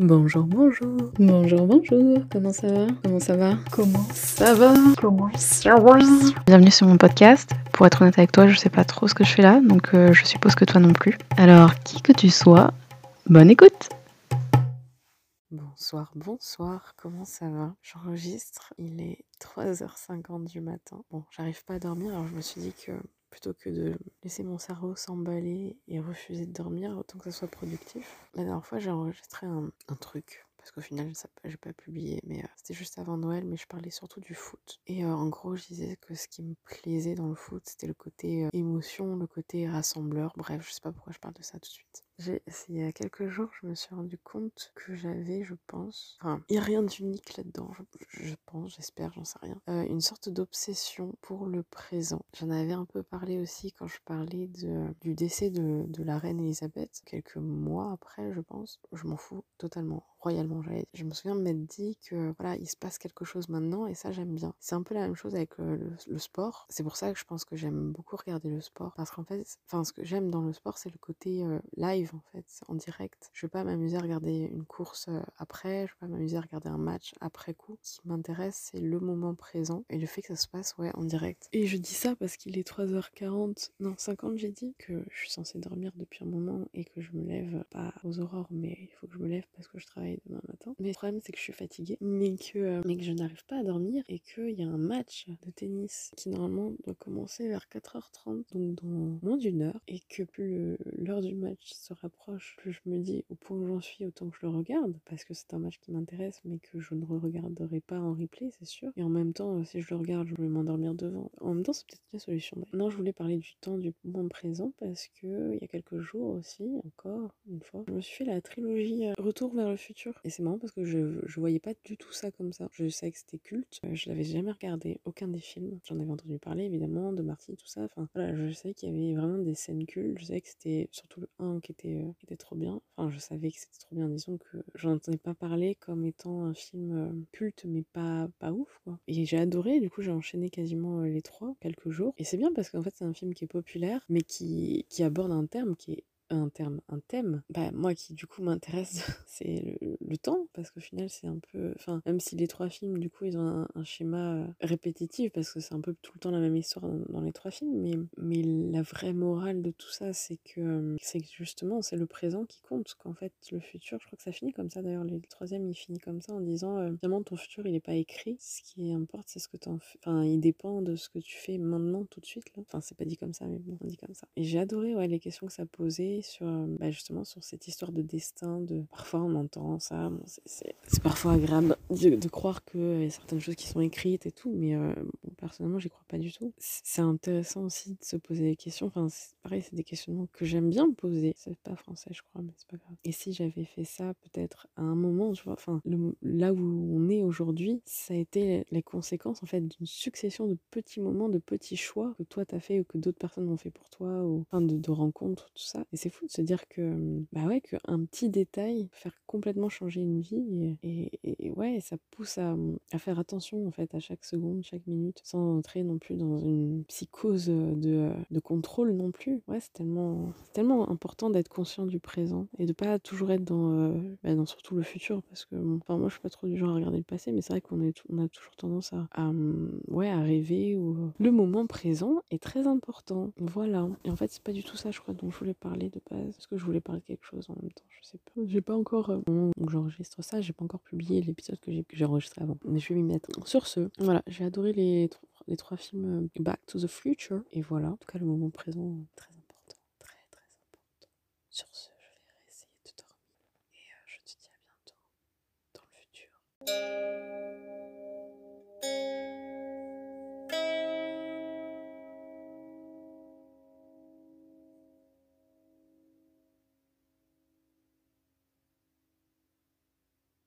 Bonjour, bonjour. Bonjour, bonjour. Comment ça va? Comment ça va? Comment ça va? Comment ça va? Bienvenue sur mon podcast. Pour être honnête avec toi, je sais pas trop ce que je fais là, donc euh, je suppose que toi non plus. Alors, qui que tu sois, bonne écoute Bonsoir, bonsoir, comment ça va? J'enregistre, il est 3h50 du matin. Bon, j'arrive pas à dormir, alors je me suis dit que plutôt que de laisser mon cerveau s'emballer et refuser de dormir, autant que ça soit productif. La dernière fois, j'ai enregistré un, un truc parce qu'au final, j'ai pas publié, mais euh, c'était juste avant Noël, mais je parlais surtout du foot. Et euh, en gros, je disais que ce qui me plaisait dans le foot, c'était le côté euh, émotion, le côté rassembleur. Bref, je sais pas pourquoi je parle de ça tout de suite. Il y a quelques jours, je me suis rendu compte que j'avais, je pense, enfin, il n'y a rien d'unique là-dedans, je, pense, j'espère, j'en sais rien, une sorte d'obsession pour le présent. J'en avais un peu parlé aussi quand je parlais du décès de, de la reine Elisabeth, quelques mois après, je pense. Je m'en fous totalement, royalement. Je me souviens de m'être dit que voilà, il se passe quelque chose maintenant et ça, j'aime bien. C'est un peu la même chose avec euh, le, sport. C'est pour ça que je pense que j'aime beaucoup regarder le sport parce qu'en fait, enfin, ce que j'aime dans le sport, c'est le côté euh, live en fait, en direct. Je vais pas m'amuser à regarder une course euh, après, je vais pas m'amuser à regarder un match après coup. Ce qui m'intéresse, c'est le moment présent et le fait que ça se passe ouais en direct. Et je dis ça parce qu'il est 3h40, non 50 j'ai dit, que je suis censée dormir depuis un moment et que je me lève pas aux aurores, mais il faut que je me lève parce que je travaille demain matin. Mais le problème c'est que je suis fatiguée, mais que, euh, mais que je n'arrive pas à dormir et qu'il y a un match de tennis qui normalement doit commencer vers 4h30, donc dans moins d'une heure, et que plus l'heure du match se rapproche, plus je me dis au point où j'en suis, autant que je le regarde, parce que c'est un match qui m'intéresse, mais que je ne regarderai pas en replay, c'est sûr. Et en même temps, euh, si je le regarde, je vais m'endormir devant. En même temps, c'est peut-être la solution. Non, je voulais parler du temps du moment présent, parce que il y a quelques jours aussi, encore une fois, je me suis fait la trilogie euh, Retour vers le futur. Et c'est marrant parce que je, je voyais pas du tout ça comme ça. Je savais que c'était culte, euh, je l'avais jamais regardé, aucun des films. J'en avais entendu parler évidemment, de Marty, tout ça. Enfin voilà, je savais qu'il y avait vraiment des scènes cultes. Je savais que c'était surtout le 1 qui était, euh, qui était trop bien. Enfin, je savais que c'était trop bien. Disons que j'en entendais pas parler comme étant un film euh, culte, mais pas, pas ouf quoi. Et j'ai adoré, du coup j'ai enchaîné quasiment les trois, quelques jours. Et c'est bien parce qu'en fait c'est un film qui est populaire, mais qui, qui aborde un terme qui est un terme, un thème, bah moi qui du coup m'intéresse, c'est le, temps, parce qu'au final c'est un peu, enfin même si les trois films du coup ils ont un, schéma euh, répétitif, parce que c'est un peu tout le temps la même histoire dans, les trois films, mais, mais la vraie morale de tout ça c'est que euh, c'est justement c'est le présent qui compte, qu'en fait le futur, je crois que ça finit comme ça d'ailleurs, le troisième il finit comme ça en disant euh, ton futur il est pas écrit, ce qui importe c'est ce que t'en fais, enfin il dépend de ce que tu fais maintenant tout de suite là, enfin c'est pas dit comme ça mais bon on dit comme ça. Et j'ai adoré ouais les questions que ça posait sur euh, bah, justement sur cette histoire de destin de parfois on entend ça bon, c'est- parfois agréable de, croire qu'il y a certaines choses qui sont écrites et tout mais euh, bon, personnellement j'y crois pas du tout. C'est intéressant aussi de se poser des questions enfin pareil c'est des questionnements que j'aime bien poser. C'est pas français je crois mais c'est pas grave. Et si j'avais fait ça peut-être à un moment enfin là où on est aujourd'hui ça a été les conséquences en fait d'une succession de petits moments de petits choix que toi t'as fait ou que d'autres personnes ont fait pour toi ou enfin de, de rencontres tout ça. Et c'est fou de se dire que bah ouais qu'un petit détail peut faire complètement changer une vie et, ouais ça pousse à, à faire attention en fait à chaque seconde chaque minute sans entrer non plus dans une psychose de, de contrôle non plus. Ouais c'est tellement c'est tellement important d'être conscient du présent et de pas toujours être dans euh, bah, dans surtout le futur parce que enfin moi je suis pas trop du genre à regarder le passé mais c'est vrai qu'on on a toujours tendance à, hum, ouais à rêver ou euh, le moment présent est très important. Voilà. Et en fait c'est pas du tout ça je crois dont je voulais parler parce que je voulais parler de quelque chose en même temps? Je sais pas. J'ai pas encore euh, j'enregistre ça j'ai pas encore publié l'épisode que j'ai enregistré avant. Mais je vais m'y mettre. Sur ce voilà j'ai adoré les trois les trois films euh, Back to the Future. Et voilà. En tout cas le moment présent euh, très important. Très très important. Sur ce je vais essayer de dormir. Et je te dis à bientôt dans le futur